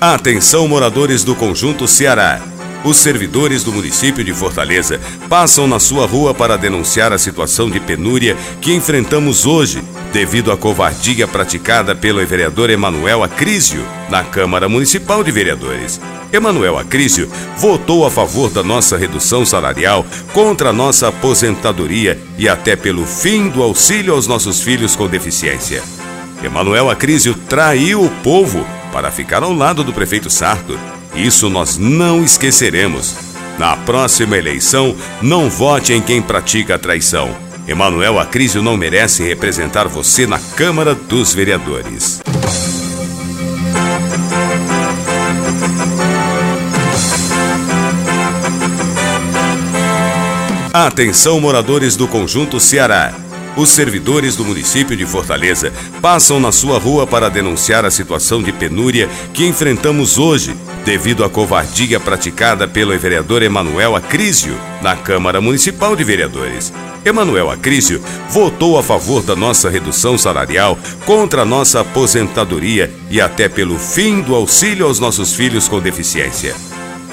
Atenção moradores do Conjunto Ceará. Os servidores do município de Fortaleza passam na sua rua para denunciar a situação de penúria que enfrentamos hoje, devido à covardia praticada pelo vereador Emanuel Acrísio na Câmara Municipal de Vereadores. Emanuel Acrísio votou a favor da nossa redução salarial, contra a nossa aposentadoria e até pelo fim do auxílio aos nossos filhos com deficiência. Emanuel Acrísio traiu o povo para ficar ao lado do prefeito Sarto. Isso nós não esqueceremos. Na próxima eleição, não vote em quem pratica a traição. Emanuel Acrísio não merece representar você na Câmara dos Vereadores. Atenção moradores do Conjunto Ceará. Os servidores do município de Fortaleza passam na sua rua para denunciar a situação de penúria que enfrentamos hoje, devido à covardia praticada pelo vereador Emanuel Acrísio na Câmara Municipal de Vereadores. Emanuel Acrísio votou a favor da nossa redução salarial, contra a nossa aposentadoria e até pelo fim do auxílio aos nossos filhos com deficiência.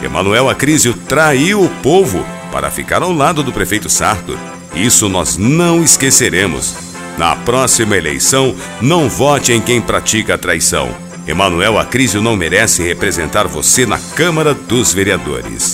Emanuel Acrísio traiu o povo para ficar ao lado do prefeito Sarto. Isso nós não esqueceremos. Na próxima eleição, não vote em quem pratica a traição. Emanuel Acrísio não merece representar você na Câmara dos Vereadores.